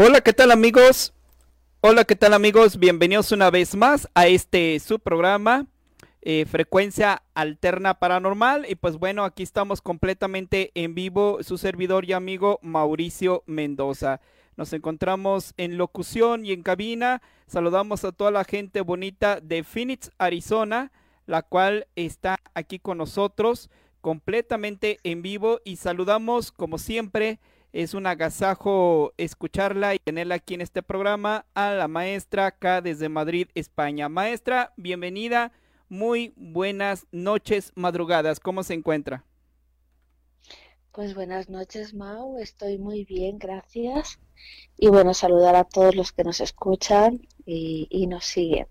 Hola, ¿qué tal amigos? Hola, ¿qué tal amigos? Bienvenidos una vez más a este su programa, eh, Frecuencia Alterna Paranormal. Y pues bueno, aquí estamos completamente en vivo, su servidor y amigo Mauricio Mendoza. Nos encontramos en locución y en cabina. Saludamos a toda la gente bonita de Phoenix, Arizona, la cual está aquí con nosotros completamente en vivo. Y saludamos, como siempre, es un agasajo escucharla y tenerla aquí en este programa a la maestra acá desde Madrid, España. Maestra, bienvenida. Muy buenas noches, madrugadas. ¿Cómo se encuentra? Pues buenas noches, Mau. Estoy muy bien, gracias. Y bueno, saludar a todos los que nos escuchan y, y nos siguen.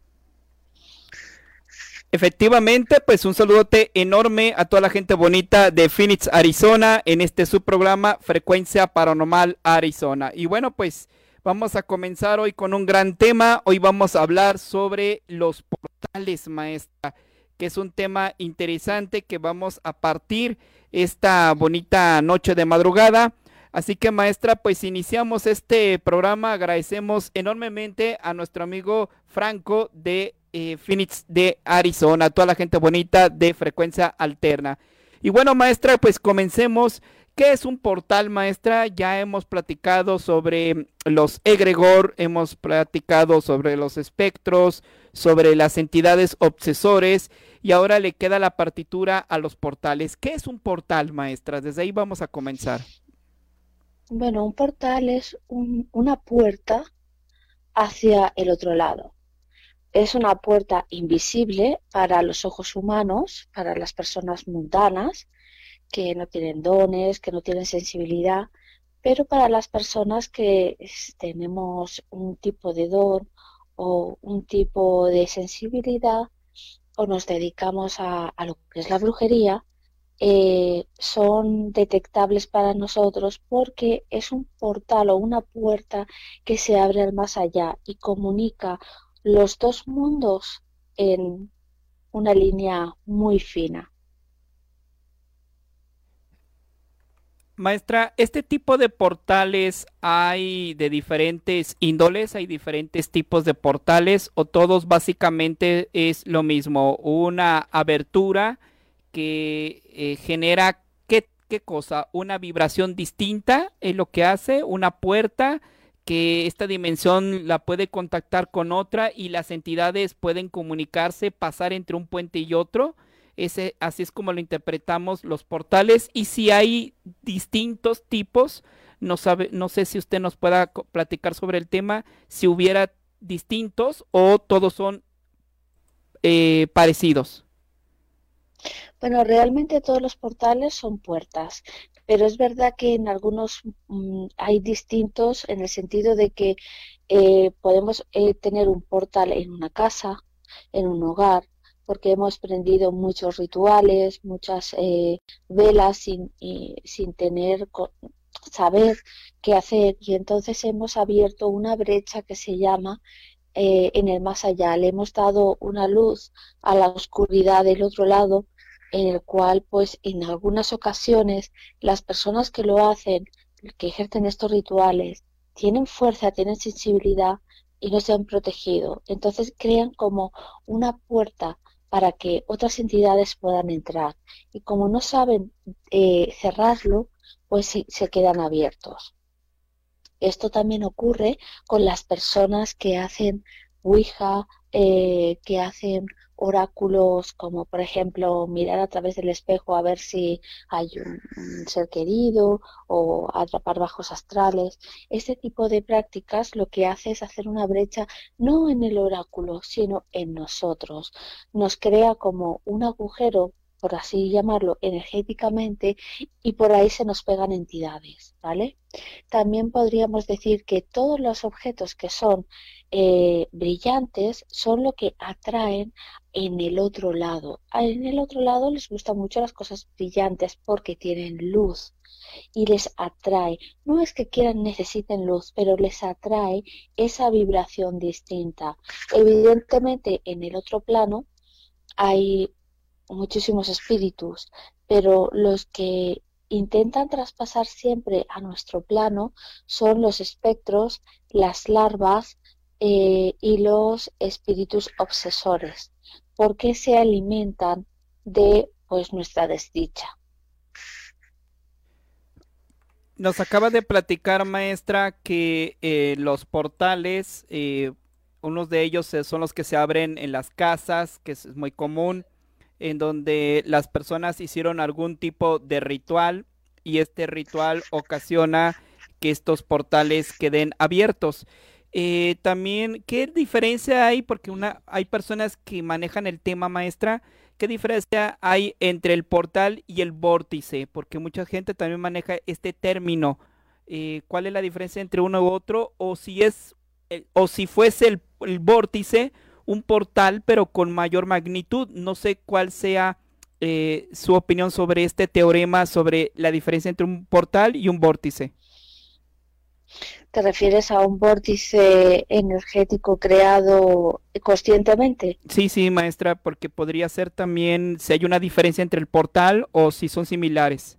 Efectivamente, pues un saludote enorme a toda la gente bonita de Phoenix, Arizona, en este subprograma Frecuencia Paranormal Arizona. Y bueno, pues vamos a comenzar hoy con un gran tema. Hoy vamos a hablar sobre los portales, maestra, que es un tema interesante que vamos a partir esta bonita noche de madrugada. Así que maestra, pues iniciamos este programa. Agradecemos enormemente a nuestro amigo Franco de eh, Phoenix de Arizona, toda la gente bonita de frecuencia alterna. Y bueno, maestra, pues comencemos. ¿Qué es un portal, maestra? Ya hemos platicado sobre los egregor, hemos platicado sobre los espectros, sobre las entidades obsesores y ahora le queda la partitura a los portales. ¿Qué es un portal, maestra? Desde ahí vamos a comenzar. Bueno, un portal es un, una puerta hacia el otro lado. Es una puerta invisible para los ojos humanos, para las personas mundanas, que no tienen dones, que no tienen sensibilidad, pero para las personas que tenemos un tipo de don o un tipo de sensibilidad o nos dedicamos a, lo que es la brujería, eh, son detectables para nosotros porque es un portal o una puerta que se abre al más allá y comunica los dos mundos en una línea muy fina. Maestra, este tipo de portales hay de diferentes índoles, hay diferentes tipos de portales o todos básicamente es lo mismo, una abertura que eh, genera ¿qué, qué cosa, una vibración distinta es lo que hace, una puerta que esta dimensión la puede contactar con otra y las entidades pueden comunicarse, pasar entre un puente y otro. Ese, así es como lo interpretamos los portales. Y si hay distintos tipos, no, sabe, no sé si usted nos pueda platicar sobre el tema, si hubiera distintos o todos son eh, parecidos. Bueno, realmente todos los portales son puertas, pero es verdad que en algunos mm, hay distintos en el sentido de que eh, podemos eh, tener un portal en una casa, en un hogar, porque hemos prendido muchos rituales, muchas eh, velas sin, sin tener saber qué hacer y entonces hemos abierto una brecha que se llama en el más allá. Le hemos dado una luz a la oscuridad del otro lado en el cual pues en algunas ocasiones las personas que lo hacen, que ejercen estos rituales, tienen fuerza, tienen sensibilidad y no se han protegido. Entonces crean como una puerta para que otras entidades puedan entrar. Y como no saben eh, cerrarlo, pues se quedan abiertos. Esto también ocurre con las personas que hacen Ouija, eh, que hacen oráculos como por ejemplo mirar a través del espejo a ver si hay un, ser querido o atrapar bajos astrales. Este tipo de prácticas lo que hace es hacer una brecha no en el oráculo, sino en nosotros. Nos crea como un agujero por así llamarlo, energéticamente y por ahí se nos pegan entidades, ¿vale? También podríamos decir que todos los objetos que son eh, brillantes son lo que atraen en el otro lado. En el otro lado les gustan mucho las cosas brillantes porque tienen luz y les atrae. No es que quieran, necesiten luz, pero les atrae esa vibración distinta. Evidentemente en el otro plano hay muchísimos espíritus, pero los que intentan traspasar siempre a nuestro plano son los espectros, las larvas eh, y los espíritus obsesores, porque se alimentan de pues nuestra desdicha. Nos acaba de platicar, maestra, que eh, los portales, eh, unos de ellos son los que se abren en las casas, que es muy común en donde las personas hicieron algún tipo de ritual y este ritual ocasiona que estos portales queden abiertos. Eh, también, ¿qué diferencia hay? Porque una, hay personas que manejan el tema maestra. ¿Qué diferencia hay entre el portal y el vórtice? Porque mucha gente también maneja este término. Eh, ¿Cuál es la diferencia entre uno u otro? O si es, o si fuese el, el vórtice, un portal, pero con mayor magnitud. No sé cuál sea eh, su opinión sobre este teorema, sobre la diferencia entre un portal y un vórtice. ¿Te refieres a un vórtice energético creado conscientemente? Sí, sí, maestra, porque podría ser también si hay una diferencia entre el portal o si son similares.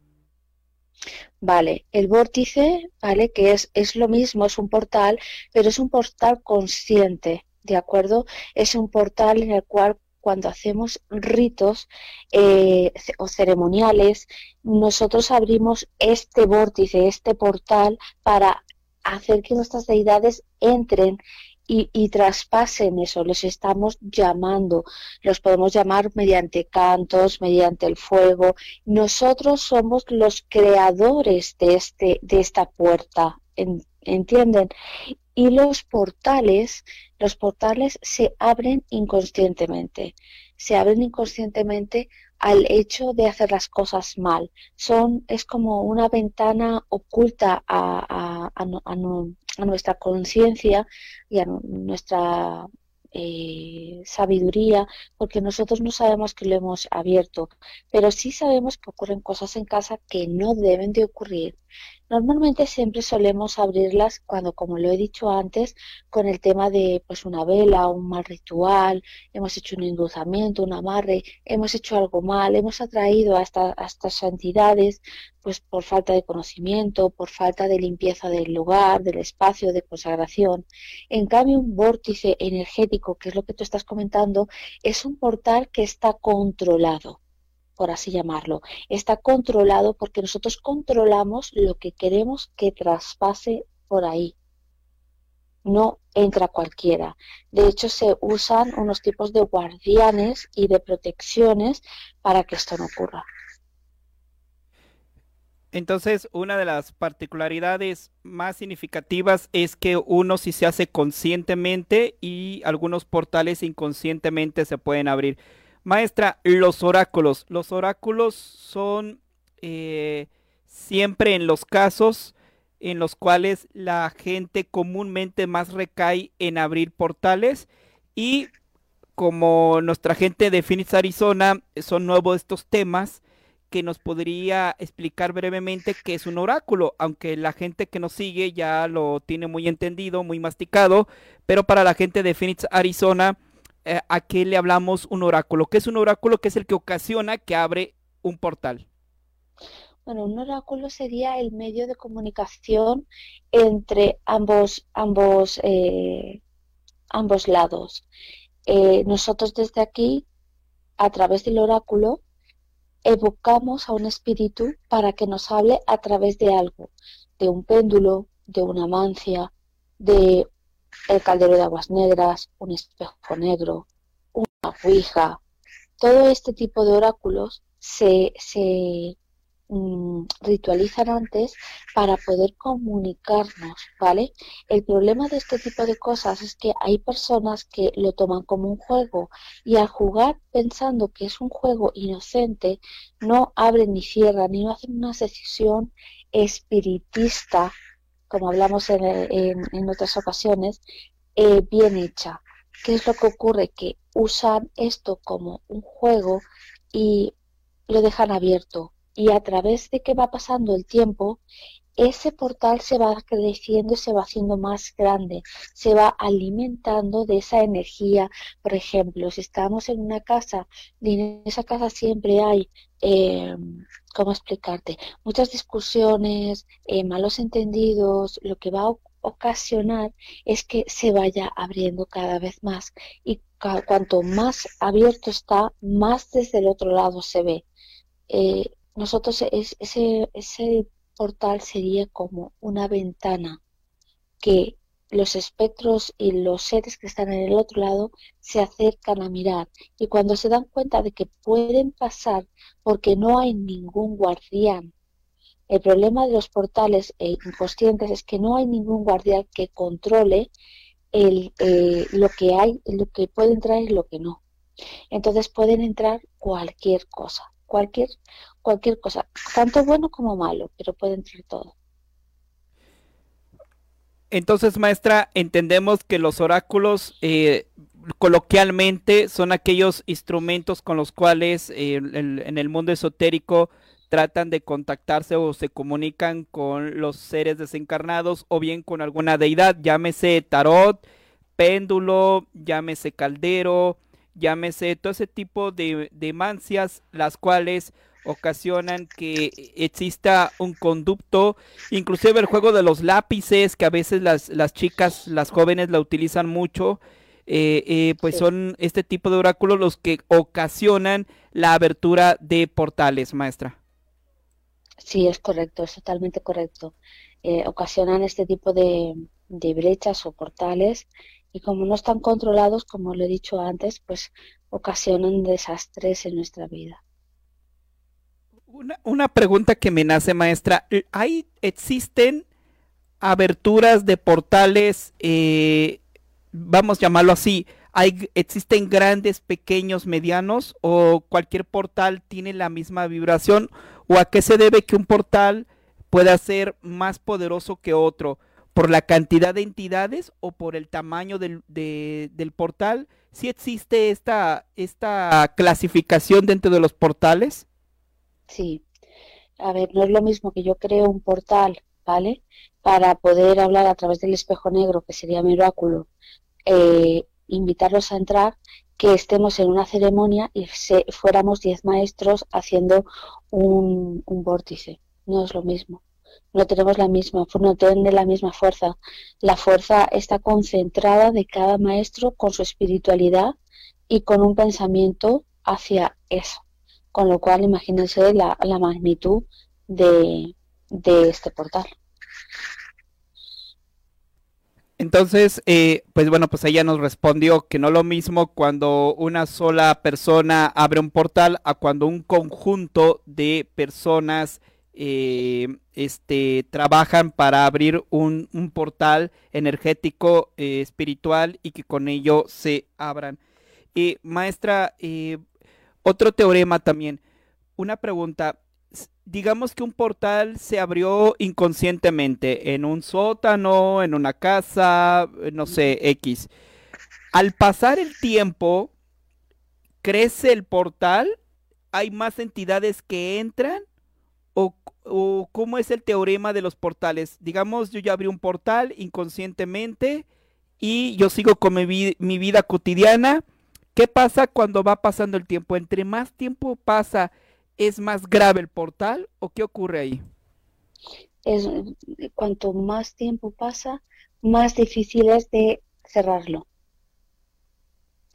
Vale, el vórtice, vale, que es, es lo mismo, es un portal, pero es un portal consciente. ¿De acuerdo? Es un portal en el cual cuando hacemos ritos eh, o ceremoniales, nosotros abrimos este vórtice, este portal, para hacer que nuestras deidades entren y, y, traspasen eso, los estamos llamando, los podemos llamar mediante cantos, mediante el fuego. Nosotros somos los creadores de, este, de esta puerta, ¿entienden? Y los portales los portales se abren inconscientemente, se abren inconscientemente al hecho de hacer las cosas mal. Son, es como una ventana oculta a, a nuestra conciencia y a nuestra eh, sabiduría, porque nosotros no sabemos que lo hemos abierto, pero sí sabemos que ocurren cosas en casa que no deben de ocurrir Normalmente siempre solemos abrirlas cuando, como lo he dicho antes, con el tema de pues una vela, un mal ritual, hemos hecho un endulzamiento, un amarre, hemos hecho algo mal, hemos atraído a, estas entidades pues por falta de conocimiento, por falta de limpieza del lugar, del espacio, de consagración. En cambio, un vórtice energético, que es lo que tú estás comentando, es un portal que está controlado por así llamarlo. Está controlado porque nosotros controlamos lo que queremos que traspase por ahí. No entra cualquiera. De hecho, se usan unos tipos de guardianes y de protecciones para que esto no ocurra. Entonces, una de las particularidades más significativas es que uno sí se hace conscientemente y algunos portales inconscientemente se pueden abrir. Maestra, los oráculos. Los oráculos son eh, siempre en los casos en los cuales la gente comúnmente más recae en abrir portales y como nuestra gente de Phoenix, Arizona, son nuevos estos temas que nos podría explicar brevemente qué es un oráculo, aunque la gente que nos sigue ya lo tiene muy entendido, muy masticado, pero para la gente de Phoenix, Arizona, eh, a qué le hablamos un oráculo. ¿Qué es un oráculo? Que es el que ocasiona que abre un portal. Bueno, un oráculo sería el medio de comunicación entre ambos, ambos, eh, ambos lados. Eh, nosotros desde aquí, a través del oráculo, evocamos a un espíritu para que nos hable a través de algo, de un péndulo, de una mancia, de el caldero de aguas negras, un espejo negro, una ouija. Todo este tipo de oráculos se, se Mm, ritualizan antes para poder comunicarnos, ¿vale? El problema de este tipo de cosas es que hay personas que lo toman como un juego y al jugar pensando que es un juego inocente, no abren ni cierran ni no hacen una decisión espiritista, como hablamos en, en, otras ocasiones, eh, bien hecha. ¿Qué es lo que ocurre? Que usan esto como un juego y lo dejan abierto y a través de que va pasando el tiempo, ese portal se va creciendo, se va haciendo más grande, se va alimentando de esa energía. Por ejemplo, si estamos en una casa y en esa casa siempre hay, eh, ¿cómo explicarte? Muchas discusiones, eh, malos entendidos, lo que va a ocasionar es que se vaya abriendo cada vez más y cuanto más abierto está, más desde el otro lado se ve. Eh, nosotros ese, ese portal sería como una ventana que los espectros y los seres que están en el otro lado se acercan a mirar y cuando se dan cuenta de que pueden pasar porque no hay ningún guardián. El problema de los portales e inconscientes es que no hay ningún guardián que controle eh, lo que hay, lo que puede entrar y lo que no. Entonces pueden entrar cualquier cosa cualquier, cualquier cosa, tanto bueno como malo, pero puede entrar todo. Entonces, maestra, entendemos que los oráculos eh, coloquialmente son aquellos instrumentos con los cuales eh, en el mundo esotérico tratan de contactarse o se comunican con los seres desencarnados o bien con alguna deidad, llámese tarot, péndulo, llámese caldero, llámese todo ese tipo de, mancias, las cuales ocasionan que exista un conducto, inclusive el juego de los lápices, que a veces las, las chicas, las jóvenes la utilizan mucho, eh, eh, pues son este tipo de oráculos los que ocasionan la abertura de portales, maestra. Sí, es correcto, es totalmente correcto. Eh, ocasionan este tipo de, de brechas o portales y como no están controlados, como lo he dicho antes, pues ocasionan desastres en nuestra vida. Una, pregunta que me nace, maestra. ¿Hay, existen aberturas de portales, eh, vamos a llamarlo así, ¿hay, existen grandes, pequeños, medianos o cualquier portal tiene la misma vibración? ¿O a qué se debe que un portal pueda ser más poderoso que otro? por la cantidad de entidades o por el tamaño del, del portal? ¿Sí existe esta, esta clasificación dentro de los portales? Sí. A ver, no es lo mismo que yo creo un portal, ¿vale? Para poder hablar a través del espejo negro, que sería mi oráculo, eh, invitarlos a entrar, que estemos en una ceremonia y fuéramos diez maestros haciendo un, vórtice. No es lo mismo no tenemos la misma, no tiene la misma fuerza. La fuerza está concentrada de cada maestro con su espiritualidad y con un pensamiento hacia eso. Con lo cual, imagínense la, magnitud de, de, este portal. Entonces, eh, pues bueno, pues ella nos respondió que no lo mismo cuando una sola persona abre un portal a cuando un conjunto de personas eh, este, trabajan para abrir un, portal energético eh, espiritual y que con ello se abran. Eh, maestra, otro teorema también. Una pregunta. Digamos que un portal se abrió inconscientemente en un sótano, en una casa, no sé, X. Al pasar el tiempo, crece el portal, hay más entidades que entran o, cómo es el teorema de los portales? Digamos, yo ya abrí un portal inconscientemente y yo sigo con mi, vida cotidiana. ¿Qué pasa cuando va pasando el tiempo? Entre más tiempo pasa, ¿es más grave el portal o qué ocurre ahí? Es, cuanto más tiempo pasa, más difícil es de cerrarlo.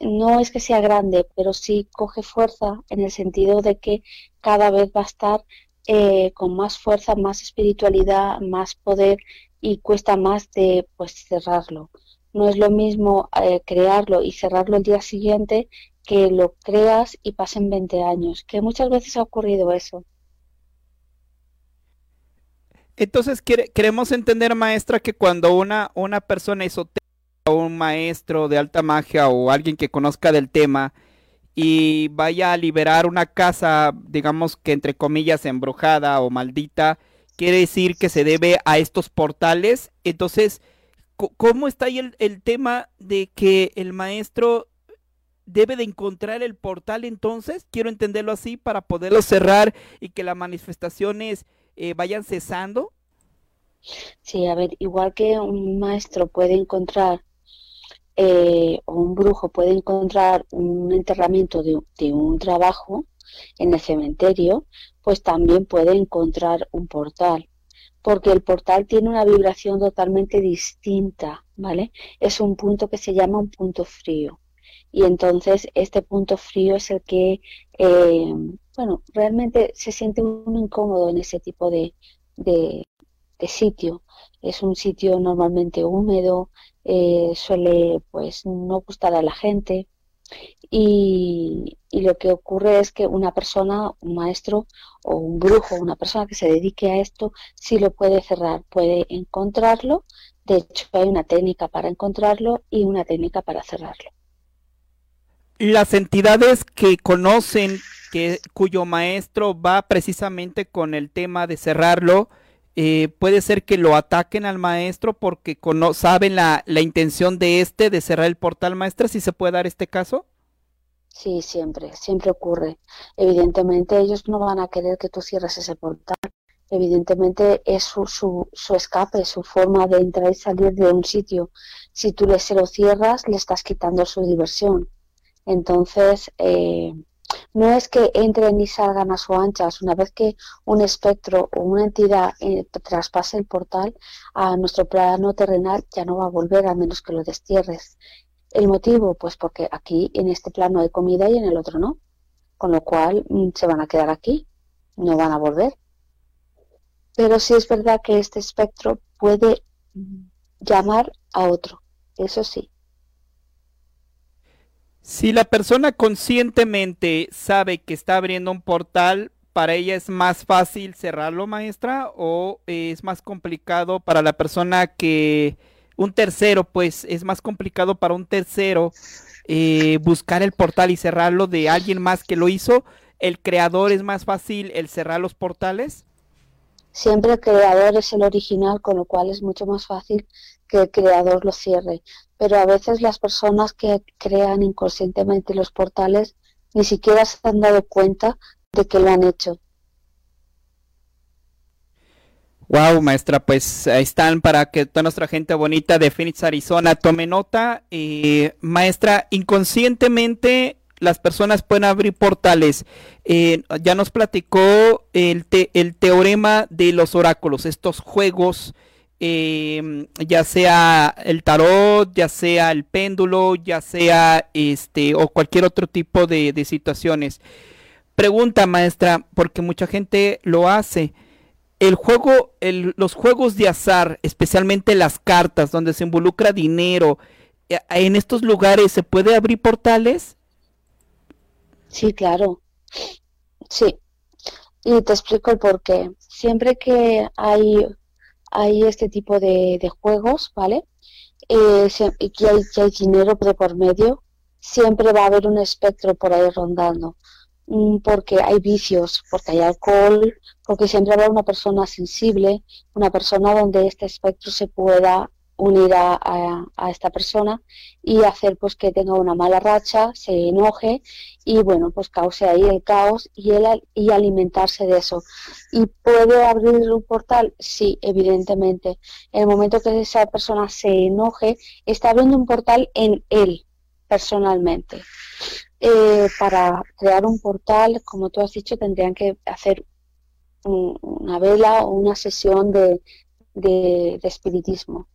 No es que sea grande, pero sí coge fuerza en el sentido de que cada vez va a estar eh, con más fuerza, más espiritualidad, más poder y cuesta más de pues cerrarlo. No es lo mismo eh, crearlo y cerrarlo el día siguiente que lo creas y pasen 20 años, que muchas veces ha ocurrido eso. Entonces queremos entender, maestra, que cuando una, una persona esotérica un maestro de alta magia o alguien que conozca del tema y vaya a liberar una casa, digamos que entre comillas embrujada o maldita, quiere decir que se debe a estos portales. Entonces, ¿cómo está ahí el, el tema de que el maestro debe de encontrar el portal entonces? Quiero entenderlo así para poderlo cerrar y que las manifestaciones eh, vayan cesando? Sí, a ver, igual que un maestro puede encontrar eh, o un brujo puede encontrar un enterramiento de, de, un trabajo en el cementerio, pues también puede encontrar un portal, porque el portal tiene una vibración totalmente distinta, ¿vale? Es un punto que se llama un punto frío. Y entonces este punto frío es el que eh, bueno, realmente se siente uno incómodo en ese tipo de, de, sitio. Es un sitio normalmente húmedo, eh, suele pues no gustar a la gente y, lo que ocurre es que una persona, un maestro o un brujo, una persona que se dedique a esto, sí lo puede cerrar, puede encontrarlo. De hecho, hay una técnica para encontrarlo y una técnica para cerrarlo. Las entidades que conocen que, cuyo maestro va precisamente con el tema de cerrarlo, eh, puede ser que lo ataquen al maestro porque saben la, la, intención de este de cerrar el portal maestra, si se puede dar este caso. Sí, siempre, siempre ocurre. Evidentemente ellos no van a querer que tú cierres ese portal. Evidentemente es su, su, su escape, su forma de entrar y salir de un sitio. Si tú le se lo cierras, le estás quitando su diversión. Entonces, eh, no es que entren y salgan a su anchas. Una vez que un espectro o una entidad eh, traspase el portal a nuestro plano terrenal, ya no va a volver a menos que lo destierres. ¿El motivo? Pues porque aquí en este plano hay comida y en el otro no. Con lo cual mm, se van a quedar aquí, no van a volver. Pero sí es verdad que este espectro puede llamar a otro, eso sí. Si la persona conscientemente sabe que está abriendo un portal, ¿para ella es más fácil cerrarlo, maestra? ¿O es más complicado para la persona que un tercero, pues es más complicado para un tercero eh, buscar el portal y cerrarlo de alguien más que lo hizo? ¿El creador es más fácil el cerrar los portales? Siempre el creador es el original, con lo cual es mucho más fácil que el creador lo cierre pero a veces las personas que crean inconscientemente los portales ni siquiera se han dado cuenta de que lo han hecho. Wow, maestra, pues ahí están para que toda nuestra gente bonita de Phoenix, Arizona tome nota. y maestra, inconscientemente las personas pueden abrir portales. Eh, ya nos platicó el, el teorema de los oráculos, estos juegos Em, ya sea el tarot, ya sea el péndulo, ya sea este o cualquier otro tipo de, situaciones. Pregunta, maestra, porque mucha gente lo hace. El juego, los juegos de azar, especialmente las cartas, donde se involucra dinero, eh, ¿en estos lugares se puede abrir portales? Sí, claro. Sí. Y te explico el por qué. Siempre que hay hay este tipo de, juegos, ¿vale? Eh, que hay, que hay dinero de por medio, siempre va a haber un espectro por ahí rondando, mm, porque hay vicios, porque hay alcohol, porque siempre habrá una persona sensible, una persona donde este espectro se pueda unir a, esta persona y hacer pues que tenga una mala racha, se enoje y bueno, pues cause ahí el caos y, él, y alimentarse de eso. ¿Y puede abrir un portal? Sí, evidentemente. En el momento que esa persona se enoje, está abriendo un portal en él, personalmente. Eh, para crear un portal, como tú has dicho, tendrían que hacer una vela o una sesión de, de espiritismo.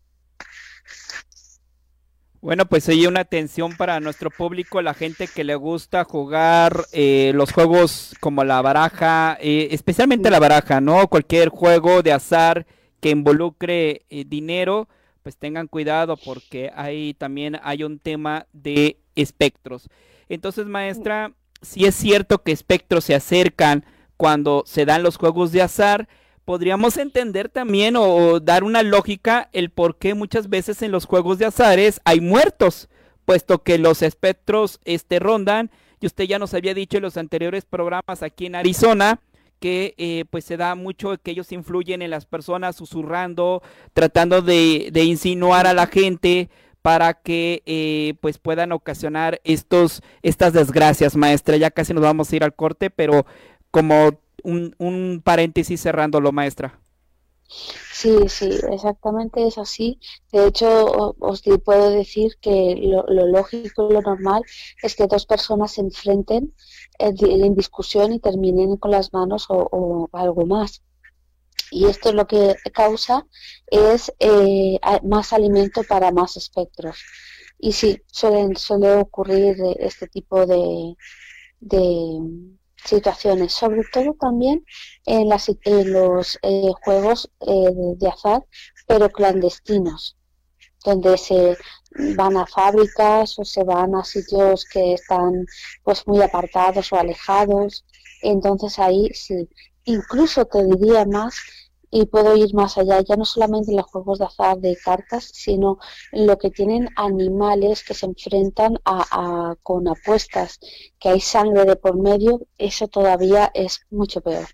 Bueno, pues hay una atención para nuestro público, la gente que le gusta jugar eh, los juegos como la baraja, eh, especialmente la baraja, ¿no? Cualquier juego de azar que involucre eh, dinero, pues tengan cuidado porque ahí también hay un tema de espectros. Entonces, maestra, si es cierto que espectros se acercan cuando se dan los juegos de azar, podríamos entender también o, dar una lógica el por qué muchas veces en los juegos de azares hay muertos, puesto que los espectros este, rondan, y usted ya nos había dicho en los anteriores programas aquí en Arizona, que eh, pues se da mucho que ellos influyen en las personas susurrando, tratando de, de insinuar a la gente para que eh, pues puedan ocasionar estos estas desgracias maestra. Ya casi nos vamos a ir al corte pero como un, un paréntesis cerrándolo maestra Sí, sí, exactamente es así. De hecho, os puedo decir que lo, lógico, lo normal es que dos personas se enfrenten en discusión y terminen con las manos o, algo más. Y esto lo que causa es eh, más alimento para más espectros. Y sí, suelen, suele ocurrir este tipo de, de situaciones, sobre todo también en, las, en los eh, juegos eh, de azar, pero clandestinos donde se van a fábricas o se van a sitios que están pues muy apartados o alejados. Entonces ahí sí, incluso te diría más y puedo ir más allá, ya no solamente en los juegos de azar de cartas, sino en lo que tienen animales que se enfrentan a, con apuestas, que hay sangre de por medio, eso todavía es mucho peor.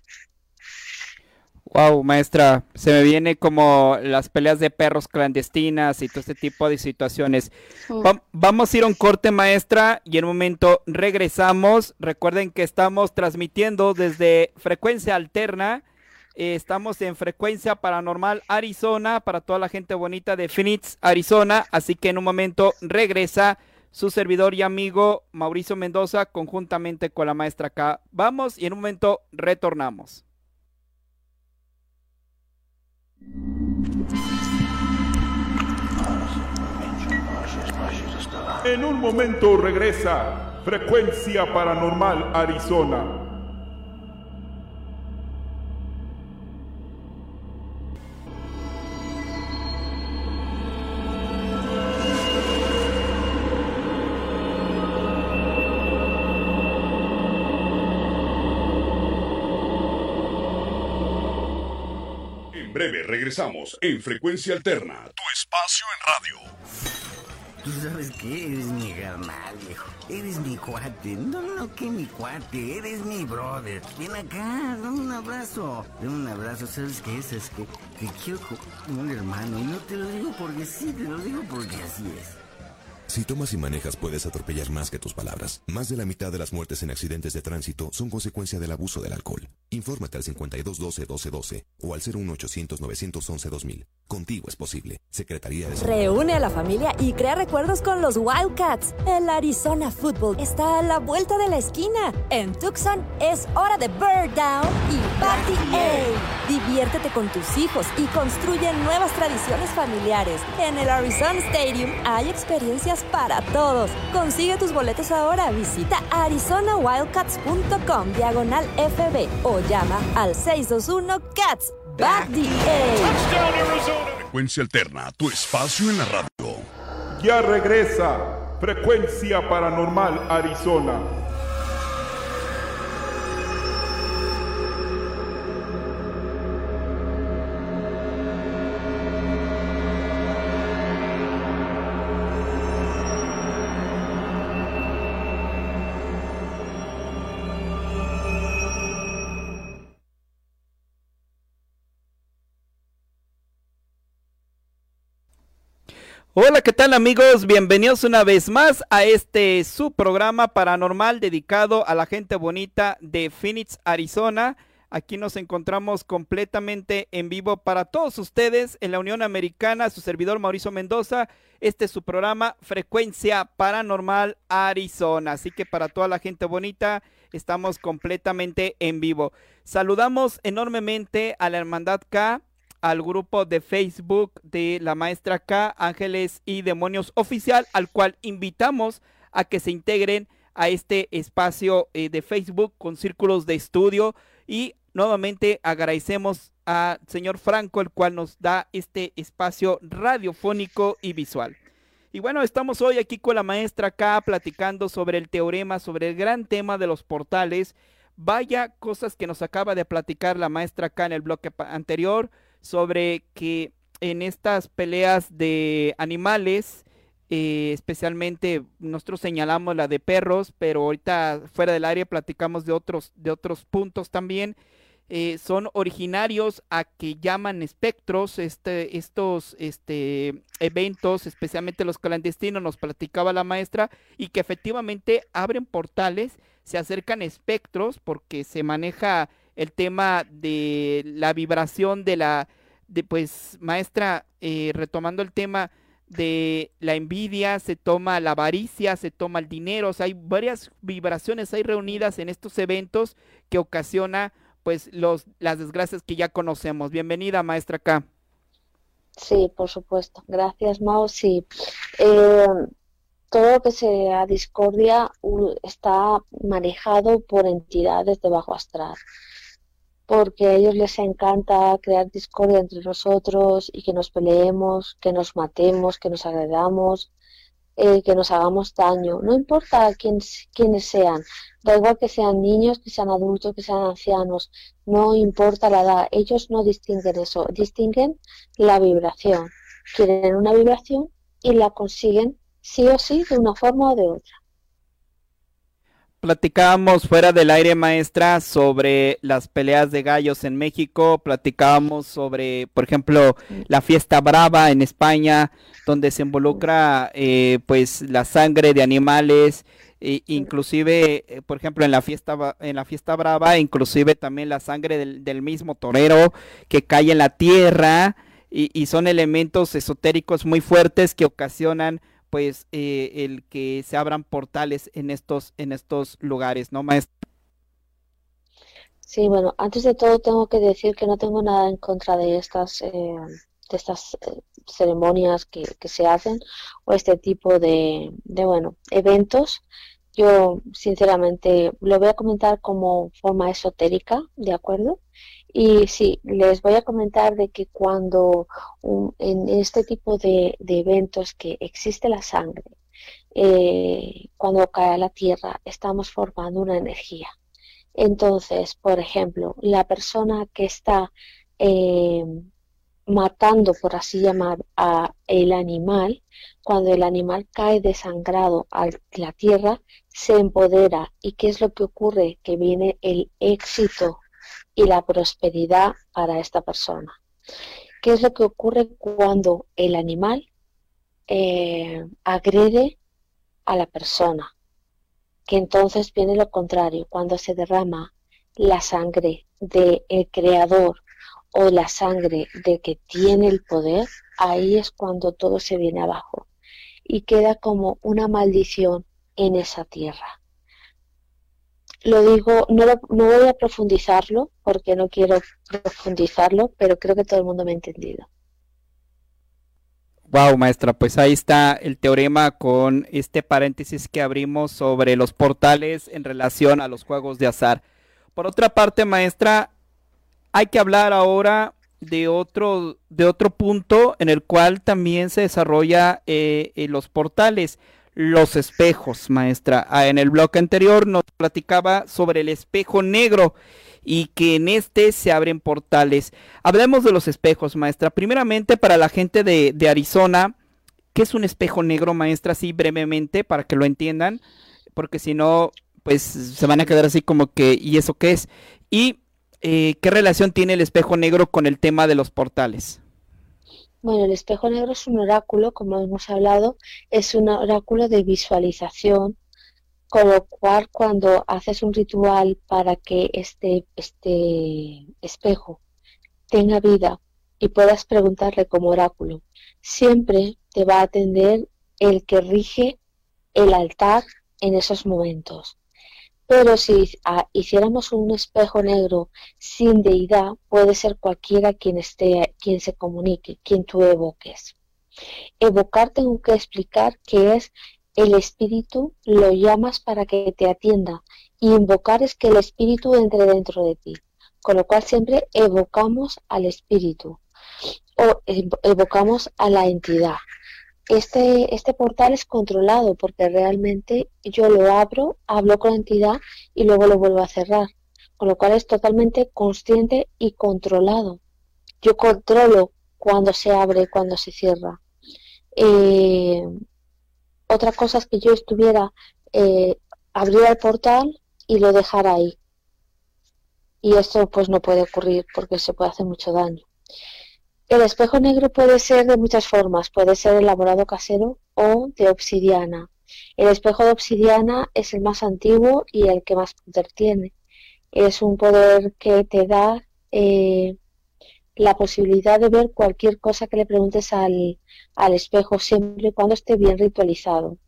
Wow, maestra, se me viene como las peleas de perros clandestinas y todo este tipo de situaciones. vamos a ir a un corte, maestra, y en un momento regresamos. Recuerden que estamos transmitiendo desde frecuencia alterna. Eh, estamos en frecuencia paranormal Arizona para toda la gente bonita de Phoenix, Arizona. Así que en un momento regresa su servidor y amigo Mauricio Mendoza conjuntamente con la maestra acá. Vamos y en un momento retornamos. En un momento regresa Frecuencia Paranormal Arizona. Breve regresamos en Frecuencia Alterna, tu espacio en radio. ¿Tú sabes qué? Eres mi hermano, viejo. Eres mi cuate. No, no, que mi cuate. Eres mi brother. Ven acá, dame un abrazo. Dame un abrazo. ¿Sabes qué es? Es que te quiero como un hermano. Y no te lo digo porque sí, te lo digo porque así es. Si tomas y manejas puedes atropellar más que tus palabras. Más de la mitad de las muertes en accidentes de tránsito son consecuencia del abuso del alcohol. Infórmate al 5212-1212 o al 01800-911-2000. Contigo es posible. Secretaría de Reúne a la familia y crea recuerdos con los Wildcats. El Arizona Football está a la vuelta de la esquina. En Tucson es hora de Bird Down y Party A. Diviértete con tus hijos y construye nuevas tradiciones familiares. En el Arizona Stadium hay experiencias para todos. Consigue tus boletos ahora. Visita arizonawildcats.com diagonal FB o llama al 621 CATS. Back the Frecuencia alterna, tu espacio en la radio. Ya regresa Frecuencia Paranormal Arizona Hola, ¿qué tal amigos? Bienvenidos una vez más a este su programa paranormal dedicado a la gente bonita de Phoenix, Arizona. Aquí nos encontramos completamente en vivo para todos ustedes en la Unión Americana, su servidor Mauricio Mendoza. Este es su programa Frecuencia Paranormal Arizona. Así que para toda la gente bonita, estamos completamente en vivo. Saludamos enormemente a la Hermandad K al grupo de Facebook de la maestra K, Ángeles y Demonios Oficial, al cual invitamos a que se integren a este espacio eh, de Facebook con círculos de estudio y nuevamente agradecemos al señor Franco, el cual nos da este espacio radiofónico y visual. Y bueno, estamos hoy aquí con la maestra acá platicando sobre el teorema, sobre el gran tema de los portales. Vaya cosas que nos acaba de platicar la maestra acá en el bloque anterior sobre que en estas peleas de animales, eh, especialmente nosotros señalamos la de perros, pero ahorita fuera del área platicamos de otros, de otros puntos también. Eh, son originarios a que llaman espectros, este, estos este, eventos, especialmente los clandestinos, nos platicaba la maestra, y que efectivamente abren portales, se acercan espectros, porque se maneja el tema de la vibración de la, de pues, maestra, eh, retomando el tema de la envidia, se toma la avaricia, se toma el dinero, o sea, hay varias vibraciones ahí reunidas en estos eventos que ocasiona pues los las desgracias que ya conocemos. Bienvenida, maestra K. Sí, por supuesto. Gracias, Mao. Sí, eh, todo lo que sea discordia está manejado por entidades de bajo astral porque a ellos les encanta crear discordia entre nosotros y que nos peleemos, que nos matemos, que nos agredamos, eh, que nos hagamos daño. No importa quién, quiénes sean, da igual que sean niños, que sean adultos, que sean ancianos, no importa la edad, ellos no distinguen eso, distinguen la vibración. Quieren una vibración y la consiguen sí o sí de una forma o de otra platicábamos fuera del aire maestra sobre las peleas de gallos en México, platicábamos sobre, por ejemplo, la fiesta brava en España, donde se involucra eh, pues la sangre de animales, e inclusive, eh, por ejemplo, en la fiesta en la fiesta brava, inclusive también la sangre del, mismo torero que cae en la tierra y son elementos esotéricos muy fuertes que ocasionan pues eh, el que se abran portales en estos, en estos lugares, ¿no, maestro? Sí, bueno, antes de todo tengo que decir que no tengo nada en contra de estas, eh, de estas eh, ceremonias que, que, se hacen o este tipo de, de, bueno, eventos. Yo, sinceramente, lo voy a comentar como forma esotérica, ¿de acuerdo? Y sí, les voy a comentar de que cuando en este tipo de, eventos que existe la sangre, eh, cuando cae la tierra, estamos formando una energía. Entonces, por ejemplo, la persona que está eh, matando, por así llamar, a el animal, cuando el animal cae desangrado a la tierra, se empodera. ¿Y qué es lo que ocurre? Que viene el éxito y la prosperidad para esta persona. ¿Qué es lo que ocurre cuando el animal eh, agrede a la persona? Que entonces viene lo contrario, cuando se derrama la sangre del creador o la sangre de que tiene el poder, ahí es cuando todo se viene abajo y queda como una maldición en esa tierra lo digo, no, no voy a profundizarlo porque no quiero profundizarlo, pero creo que todo el mundo me ha entendido. Wow, maestra, pues ahí está el teorema con este paréntesis que abrimos sobre los portales en relación a los juegos de azar. Por otra parte, maestra, hay que hablar ahora de otro, de otro punto en el cual también se desarrolla eh, los portales los espejos, maestra. Ah, en el bloque anterior nos platicaba sobre el espejo negro y que en este se abren portales. Hablemos de los espejos, maestra. Primeramente, para la gente de, Arizona, ¿qué es un espejo negro, maestra? Así brevemente, para que lo entiendan, porque si no, pues se van a quedar así como que, ¿y eso qué es? Y eh, qué relación tiene el espejo negro con el tema de los portales. Bueno, el espejo negro es un oráculo, como hemos hablado, es un oráculo de visualización, con lo cual cuando haces un ritual para que este, este espejo tenga vida y puedas preguntarle como oráculo, siempre te va a atender el que rige el altar en esos momentos. Pero si hiciéramos un espejo negro sin deidad, puede ser cualquiera quien esté, quien se comunique, quien tú evoques. Evocar tengo que explicar que es el espíritu, lo llamas para que te atienda. Y invocar es que el espíritu entre dentro de ti. Con lo cual siempre evocamos al espíritu o evocamos a la entidad. Este, este portal es controlado porque realmente yo lo abro, hablo con la entidad y luego lo vuelvo a cerrar. Con lo cual es totalmente consciente y controlado. Yo controlo cuando se abre y cuando se cierra. Eh, otra cosa es que yo estuviera, eh, el portal y lo dejara ahí. Y esto pues no puede ocurrir porque se puede hacer mucho daño. El espejo negro puede ser de muchas formas, puede ser elaborado casero o de obsidiana. El espejo de obsidiana es el más antiguo y el que más poder tiene. Es un poder que te da eh, la posibilidad de ver cualquier cosa que le preguntes al, al espejo, siempre y cuando esté bien ritualizado.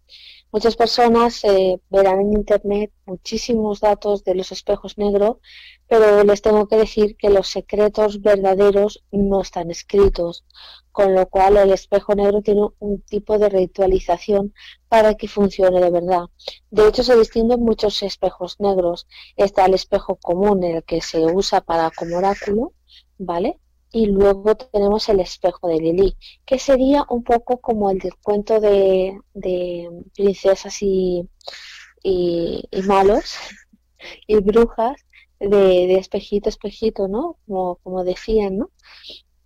Muchas personas eh, verán en Internet muchísimos datos de los espejos negros, pero les tengo que decir que los secretos verdaderos no están escritos, con lo cual el espejo negro tiene un tipo de ritualización para que funcione de verdad. De hecho, se distinguen muchos espejos negros. Está el espejo común, el que se usa para como oráculo, ¿vale? Y luego tenemos el espejo de Lili, que sería un poco como el del cuento de, princesas y, y, malos y brujas de, espejito, espejito, ¿no? Como, como decían, ¿no?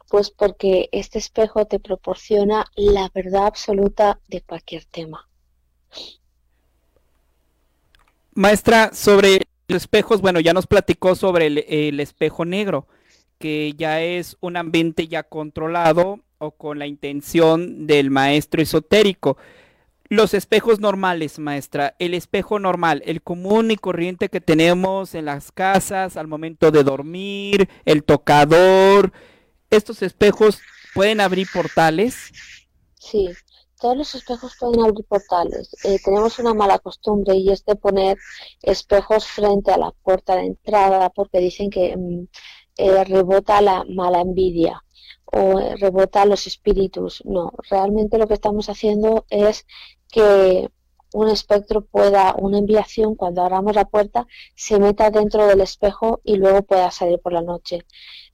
Pues porque este espejo te proporciona la verdad absoluta de cualquier tema. Maestra, sobre los espejos, bueno, ya nos platicó sobre el espejo negro que ya es un ambiente ya controlado o con la intención del maestro esotérico. Los espejos normales, maestra, el espejo normal, el común y corriente que tenemos en las casas al momento de dormir, el tocador, ¿estos espejos pueden abrir portales? Sí, todos los espejos pueden abrir portales. Eh, tenemos una mala costumbre y es de poner espejos frente a la puerta de entrada porque dicen que mm, eh, rebota la mala envidia o rebota los espíritus. No, realmente lo que estamos haciendo es que un espectro pueda, una enviación, cuando abramos la puerta, se meta dentro del espejo y luego pueda salir por la noche.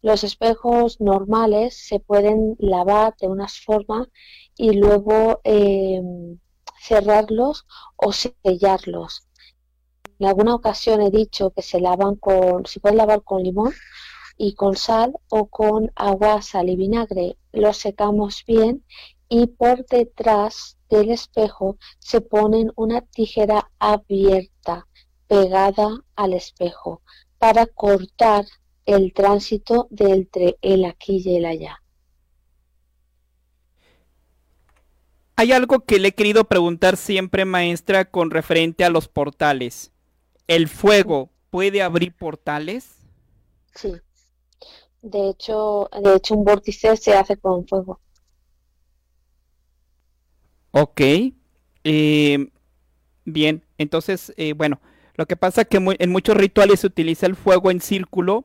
Los espejos normales se pueden lavar de una forma y luego eh, cerrarlos o sellarlos. En alguna ocasión he dicho que se lavan con, se pueden lavar con limón y con sal o con agua, sal y vinagre. Lo secamos bien y por detrás del espejo se ponen una tijera abierta pegada al espejo para cortar el tránsito de entre el aquí y el allá. Hay algo que le he querido preguntar siempre, maestra, con referente a los portales. ¿El fuego puede abrir portales? Sí. De hecho, de hecho un vórtice se hace con fuego. Ok. Eh, bien, entonces, eh, bueno, lo que pasa es que en muchos rituales se utiliza el fuego en círculo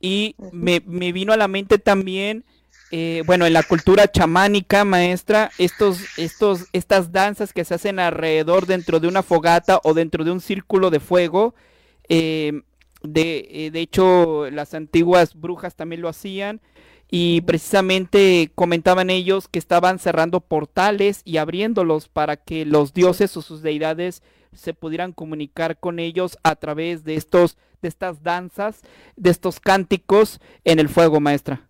y me, vino a la mente también, eh, bueno, en la cultura chamánica, maestra, estos, estos, estas danzas que se hacen alrededor dentro de una fogata o dentro de un círculo de fuego. Eh, de hecho, las antiguas brujas también lo hacían y precisamente comentaban ellos que estaban cerrando portales y abriéndolos para que los dioses o sus deidades se pudieran comunicar con ellos a través de estos de estas danzas, de estos cánticos en el fuego, maestra.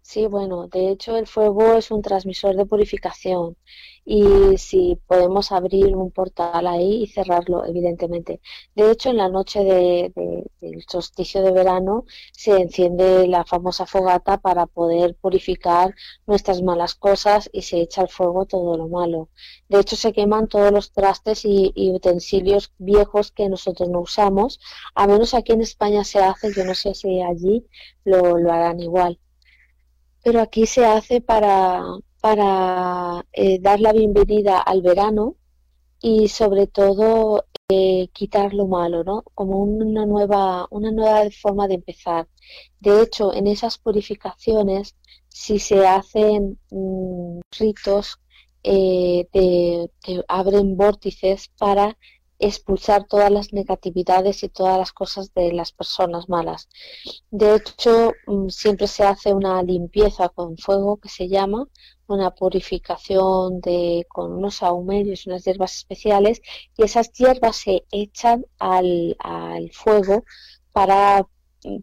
Sí, bueno, de hecho el fuego es un transmisor de purificación y si podemos abrir un portal ahí y cerrarlo, evidentemente. De hecho, en la noche de, del solsticio de verano se enciende la famosa fogata para poder purificar nuestras malas cosas y se echa al fuego todo lo malo. De hecho, se queman todos los trastes y, utensilios viejos que nosotros no usamos, a menos aquí en España se hace, yo no sé si allí lo, lo harán igual pero aquí se hace para, para eh, dar la bienvenida al verano y sobre todo eh, quitar lo malo, ¿no? Como una nueva, una nueva forma de empezar. De hecho, en esas purificaciones, si se hacen mm, ritos eh, que abren vórtices para expulsar todas las negatividades y todas las cosas de las personas malas. De hecho, mm, siempre se hace una limpieza con fuego que se llama, una purificación de, con unos ahumerios, unas hierbas especiales, y esas hierbas se echan al, al fuego para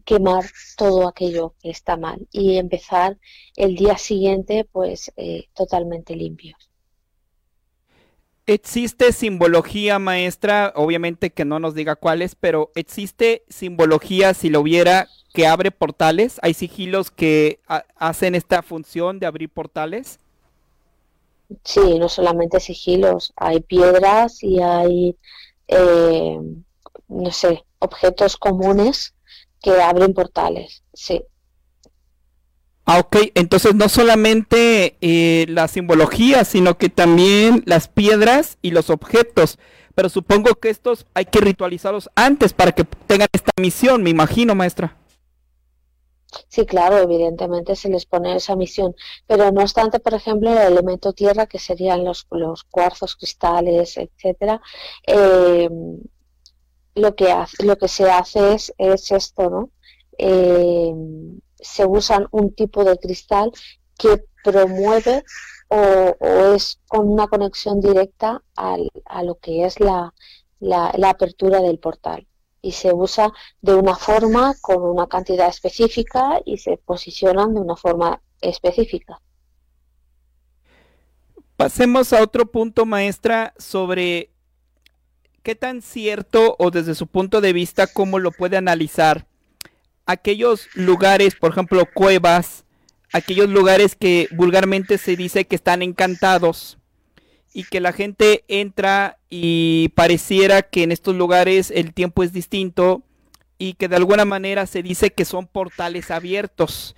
quemar todo aquello que está mal y empezar el día siguiente pues eh, totalmente limpios. ¿Existe simbología maestra? Obviamente que no nos diga cuáles, pero ¿existe simbología si lo hubiera que abre portales? ¿Hay sigilos que hacen esta función de abrir portales? Sí, no solamente sigilos, hay piedras y hay, eh, no sé, objetos comunes que abren portales, sí. Ah, ok, entonces no solamente eh, la simbología, sino que también las piedras y los objetos. Pero supongo que estos hay que ritualizarlos antes para que tengan esta misión, me imagino, maestra. Sí, claro, evidentemente se les pone esa misión, pero no obstante, por ejemplo, el elemento tierra, que serían los, los cuarzos, cristales, etcétera, eh, lo que hace, lo que se hace es, es esto, ¿no? Eh, se usan un tipo de cristal que promueve o, es con una conexión directa al, a lo que es la, la, la, apertura del portal y se usa de una forma con una cantidad específica y se posicionan de una forma específica. Pasemos a otro punto, maestra, sobre qué tan cierto o desde su punto de vista, cómo lo puede analizar aquellos lugares, por ejemplo, cuevas, aquellos lugares que vulgarmente se dice que están encantados y que la gente entra y pareciera que en estos lugares el tiempo es distinto y que de alguna manera se dice que son portales abiertos.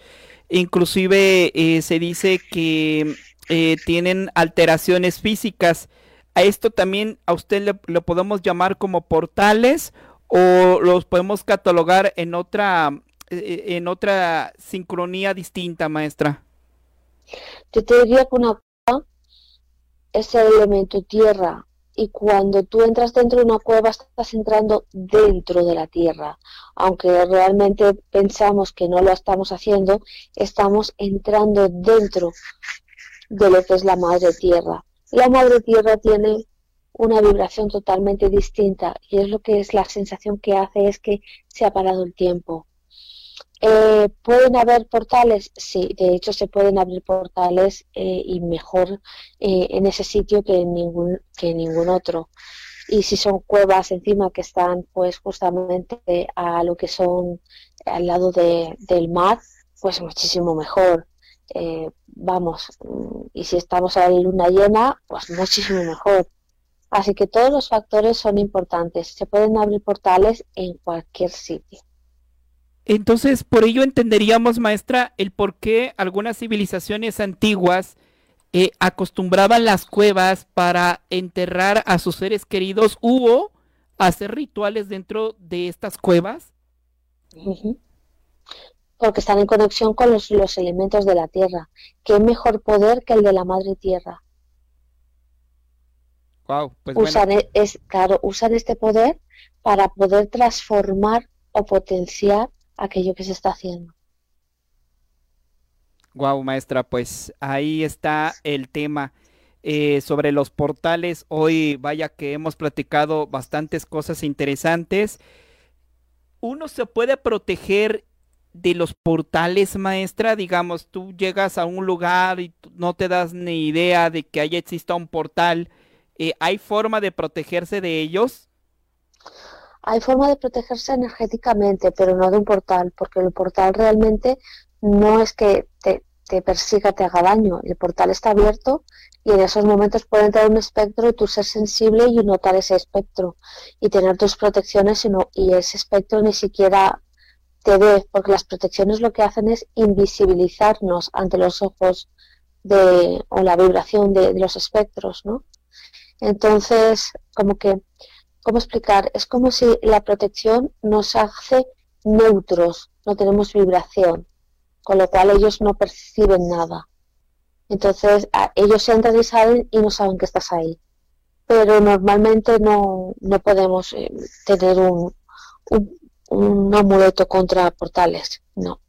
Inclusive eh, se dice que eh, tienen alteraciones físicas. A esto también a usted le, lo podemos llamar como portales o los podemos catalogar en otra eh, en otra sincronía distinta, maestra? Yo te diría que una cueva es el elemento tierra y cuando tú entras dentro de una cueva estás entrando dentro de la tierra. Aunque realmente pensamos que no lo estamos haciendo, estamos entrando dentro de lo que es la madre tierra. La madre tierra tiene una vibración totalmente distinta y es lo que es la sensación que hace es que se ha parado el tiempo. Eh, ¿Pueden haber portales? Sí, de hecho se pueden abrir portales eh, y mejor eh, en ese sitio que en, ningún, que ningún otro. Y si son cuevas encima que están pues justamente a lo que son al lado de, del mar, pues muchísimo mejor. vamos, y si estamos a la luna llena, pues muchísimo mejor. Así que todos los factores son importantes. Se pueden abrir portales en cualquier sitio. Entonces, por ello entenderíamos, maestra, el por qué algunas civilizaciones antiguas eh, acostumbraban las cuevas para enterrar a sus seres queridos. ¿Hubo hacer rituales dentro de estas cuevas? Porque están en conexión con los, los elementos de la tierra. ¿Qué mejor poder que el de la madre tierra? Pues usan, e, es, claro, usan este poder para poder transformar o potenciar aquello que se está haciendo. Wow, maestra, pues ahí está el tema eh, sobre los portales. Hoy vaya que hemos platicado bastantes cosas interesantes. Uno se puede proteger de los portales, maestra. Digamos, tú llegas a un lugar y no te das ni idea de que haya exista un portal eh, ¿hay forma de protegerse de ellos? Hay forma de protegerse energéticamente, pero no de un portal, porque el portal realmente no es que te, persiga, te haga daño. El portal está abierto y en esos momentos puede entrar un espectro y tú ser sensible y notar ese espectro y tener tus protecciones y, y ese espectro ni siquiera te ve, porque las protecciones lo que hacen es invisibilizarnos ante los ojos de, o la vibración de, de los espectros, ¿no? Entonces, como que, ¿cómo explicar? Es como si la protección nos hace neutros, no tenemos vibración, con lo cual ellos no perciben nada. Entonces, ellos entran y salen y no saben que estás ahí. pero normalmente no, no podemos eh, tener un, un, un, amuleto contra portales, no.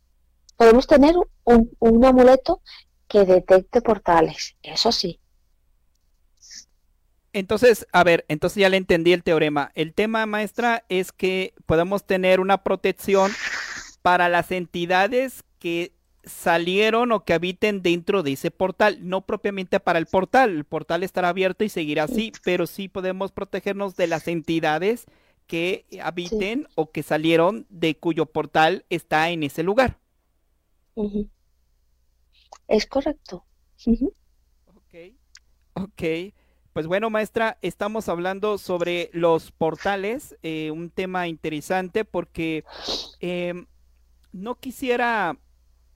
Podemos tener un, un amuleto que detecte portales, eso sí. Entonces, a ver, entonces ya le entendí el teorema. El tema, maestra, es que podemos tener una protección para las entidades que salieron o que habiten dentro de ese portal, no propiamente para el portal, el portal estará abierto y seguirá así, pero sí podemos protegernos de las entidades que habiten o que salieron de cuyo portal está en ese lugar. Es correcto. Ok, ok. Pues bueno, maestra, estamos hablando sobre los portales, eh, un tema interesante porque em, no quisiera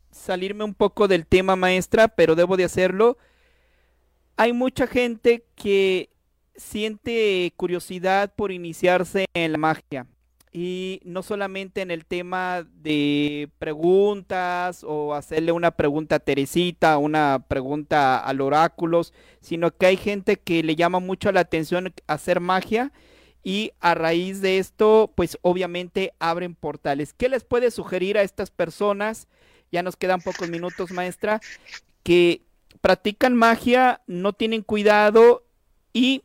salirme un poco del tema, maestra, pero debo de hacerlo. Hay mucha gente que siente curiosidad por iniciarse en la magia. Y no solamente en el tema de preguntas o hacerle una pregunta a Teresita, una pregunta al oráculos, sino que hay gente que le llama mucho la atención hacer magia y a raíz de esto, pues obviamente abren portales. ¿Qué les puede sugerir a estas personas? Ya nos quedan pocos minutos, maestra, que practican magia, no tienen cuidado y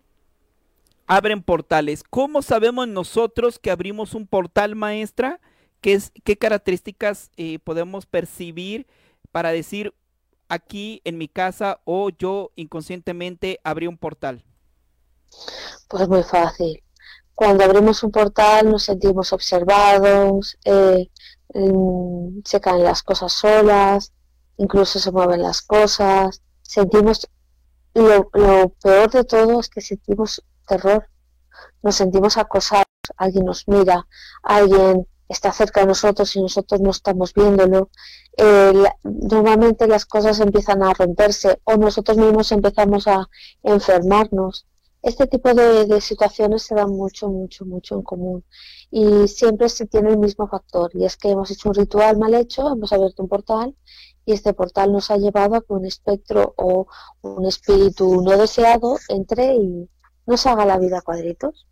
abren portales. ¿Cómo sabemos nosotros que abrimos un portal, maestra? ¿Qué, es, qué características eh, podemos percibir para decir aquí en mi casa o yo inconscientemente abrí un portal? Pues muy fácil. Cuando abrimos un portal nos sentimos observados, eh, se caen las cosas solas, incluso se mueven las cosas, sentimos, lo, lo peor de todo es que sentimos terror, nos sentimos acosados, alguien nos mira, alguien está cerca de nosotros y nosotros no estamos viéndolo. Normalmente las cosas empiezan a romperse o nosotros mismos empezamos a enfermarnos. Este tipo de, situaciones se dan mucho, mucho, mucho en común y siempre se tiene el mismo factor y es que hemos hecho un ritual mal hecho, hemos abierto un portal y este portal nos ha llevado a que un espectro o un espíritu no deseado entre y, nos haga la vida cuadritos.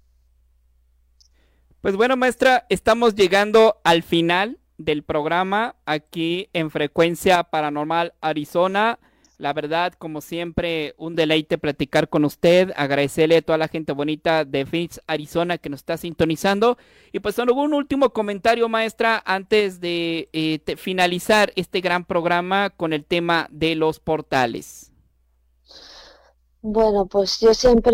Pues bueno, maestra, estamos llegando al final del programa aquí en Frecuencia Paranormal Arizona. La verdad, como siempre, un deleite platicar con usted. Agradecerle a toda la gente bonita de Phoenix, Arizona, que nos está sintonizando. Y pues un último comentario, maestra, antes de eh, finalizar este gran programa con el tema de los portales. Bueno, pues yo siempre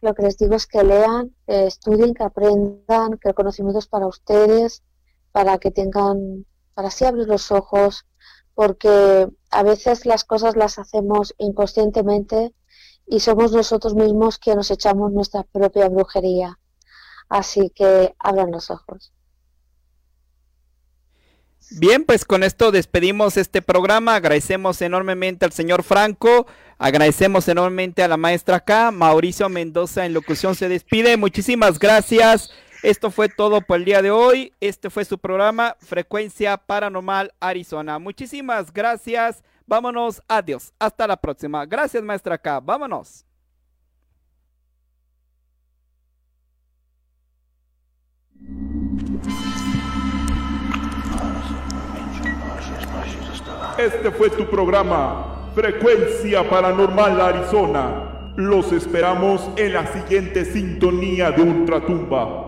lo que les digo es que lean, que estudien, que aprendan, que el conocimiento es para ustedes, para que tengan, para así abrir los ojos, porque a veces las cosas las hacemos inconscientemente y somos nosotros mismos quienes nos echamos nuestra propia brujería. Así que abran los ojos. Bien, pues con esto despedimos este programa. Agradecemos enormemente al señor Franco. Agradecemos enormemente a la maestra acá. Mauricio Mendoza en locución se despide. Muchísimas gracias. Esto fue todo por el día de hoy. Este fue su programa Frecuencia Paranormal Arizona. Muchísimas gracias. Vámonos. Adiós. Hasta la próxima. Gracias, maestra acá. Vámonos. Este fue tu programa, Frecuencia Paranormal Arizona. Los esperamos en la siguiente sintonía de Ultratumba.